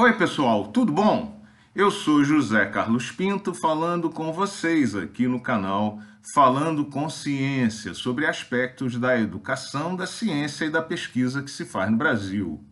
Oi, pessoal, tudo bom? Eu sou José Carlos Pinto falando com vocês aqui no canal Falando com Ciência sobre aspectos da educação, da ciência e da pesquisa que se faz no Brasil.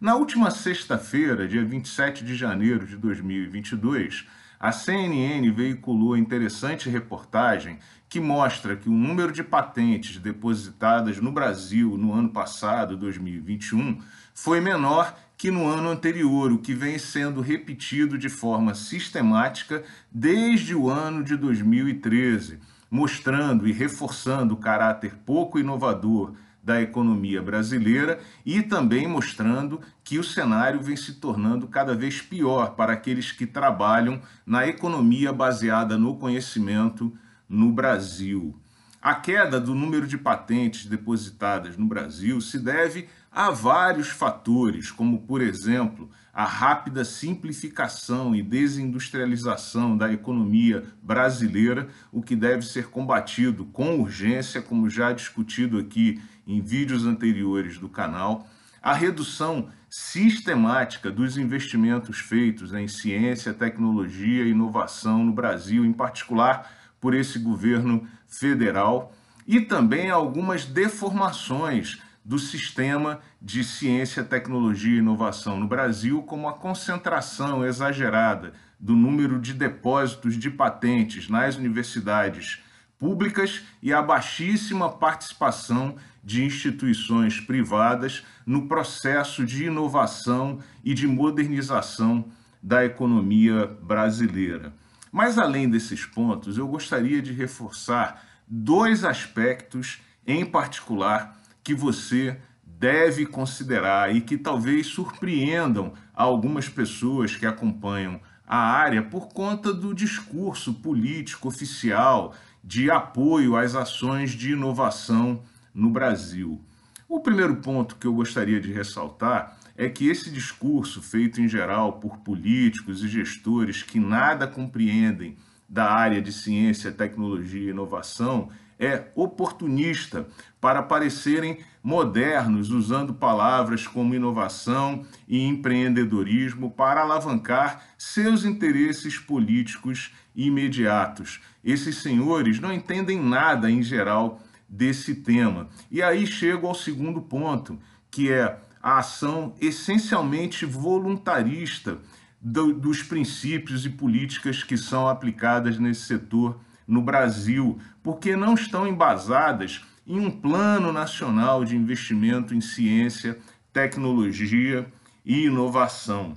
Na última sexta-feira, dia 27 de janeiro de 2022, a CNN veiculou interessante reportagem que mostra que o número de patentes depositadas no Brasil no ano passado, 2021, foi menor que no ano anterior, o que vem sendo repetido de forma sistemática desde o ano de 2013, mostrando e reforçando o caráter pouco inovador da economia brasileira e também mostrando que o cenário vem se tornando cada vez pior para aqueles que trabalham na economia baseada no conhecimento no Brasil. A queda do número de patentes depositadas no Brasil se deve a vários fatores, como, por exemplo, a rápida simplificação e desindustrialização da economia brasileira, o que deve ser combatido com urgência, como já discutido aqui em vídeos anteriores do canal, a redução sistemática dos investimentos feitos em ciência, tecnologia e inovação no Brasil, em particular por esse governo federal e também algumas deformações do sistema de ciência, tecnologia e inovação no Brasil, como a concentração exagerada do número de depósitos de patentes nas universidades públicas e a baixíssima participação de instituições privadas no processo de inovação e de modernização da economia brasileira. Mas além desses pontos, eu gostaria de reforçar dois aspectos em particular que você deve considerar e que talvez surpreendam algumas pessoas que acompanham a área por conta do discurso político oficial de apoio às ações de inovação no Brasil. O primeiro ponto que eu gostaria de ressaltar é que esse discurso, feito em geral por políticos e gestores que nada compreendem da área de ciência, tecnologia e inovação, é oportunista para parecerem modernos, usando palavras como inovação e empreendedorismo para alavancar seus interesses políticos imediatos. Esses senhores não entendem nada em geral desse tema. E aí chego ao segundo ponto, que é a ação essencialmente voluntarista do, dos princípios e políticas que são aplicadas nesse setor no Brasil, porque não estão embasadas em um plano nacional de investimento em ciência, tecnologia e inovação.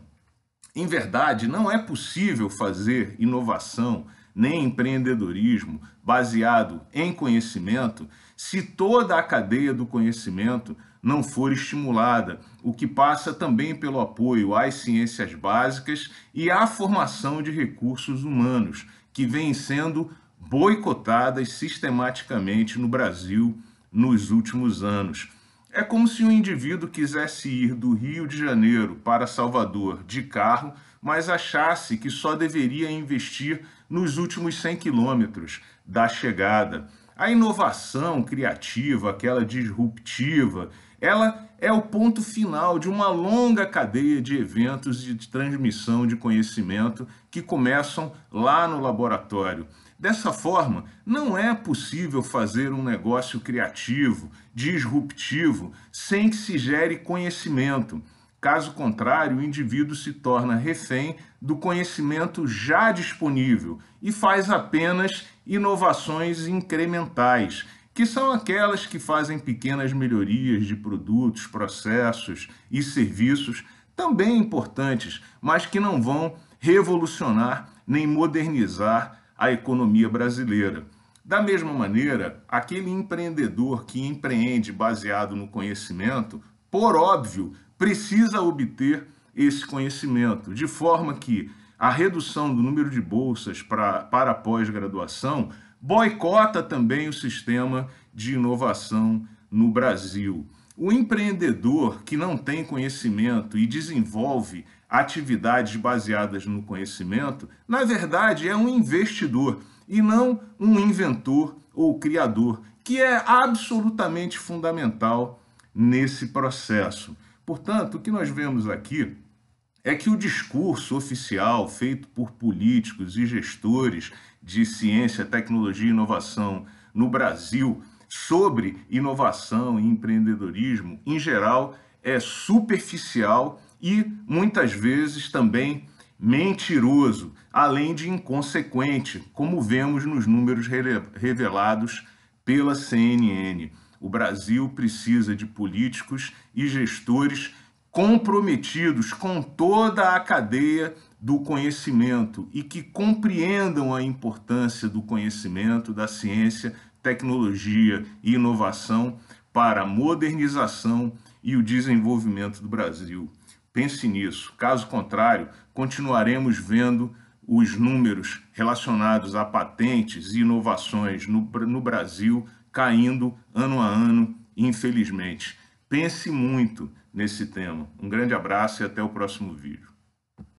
Em verdade, não é possível fazer inovação nem empreendedorismo baseado em conhecimento se toda a cadeia do conhecimento não for estimulada, o que passa também pelo apoio às ciências básicas e à formação de recursos humanos, que vêm sendo boicotadas sistematicamente no Brasil nos últimos anos. É como se um indivíduo quisesse ir do Rio de Janeiro para Salvador de carro, mas achasse que só deveria investir nos últimos 100 quilômetros da chegada. A inovação criativa, aquela disruptiva, ela é o ponto final de uma longa cadeia de eventos de transmissão de conhecimento que começam lá no laboratório. Dessa forma, não é possível fazer um negócio criativo, disruptivo, sem que se gere conhecimento. Caso contrário, o indivíduo se torna refém do conhecimento já disponível e faz apenas inovações incrementais que são aquelas que fazem pequenas melhorias de produtos, processos e serviços, também importantes, mas que não vão revolucionar nem modernizar a economia brasileira. Da mesma maneira, aquele empreendedor que empreende baseado no conhecimento, por óbvio, precisa obter esse conhecimento, de forma que a redução do número de bolsas pra, para pós-graduação boicota também o sistema de inovação no Brasil. O empreendedor que não tem conhecimento e desenvolve atividades baseadas no conhecimento, na verdade é um investidor e não um inventor ou criador, que é absolutamente fundamental nesse processo. Portanto, o que nós vemos aqui é que o discurso oficial feito por políticos e gestores de ciência, tecnologia e inovação no Brasil sobre inovação e empreendedorismo, em geral, é superficial e muitas vezes também mentiroso, além de inconsequente, como vemos nos números revelados pela CNN. O Brasil precisa de políticos e gestores comprometidos com toda a cadeia do conhecimento e que compreendam a importância do conhecimento, da ciência, tecnologia e inovação para a modernização e o desenvolvimento do Brasil. Pense nisso. Caso contrário, continuaremos vendo os números relacionados a patentes e inovações no, no Brasil caindo ano a ano, infelizmente. Pense muito nesse tema. Um grande abraço e até o próximo vídeo.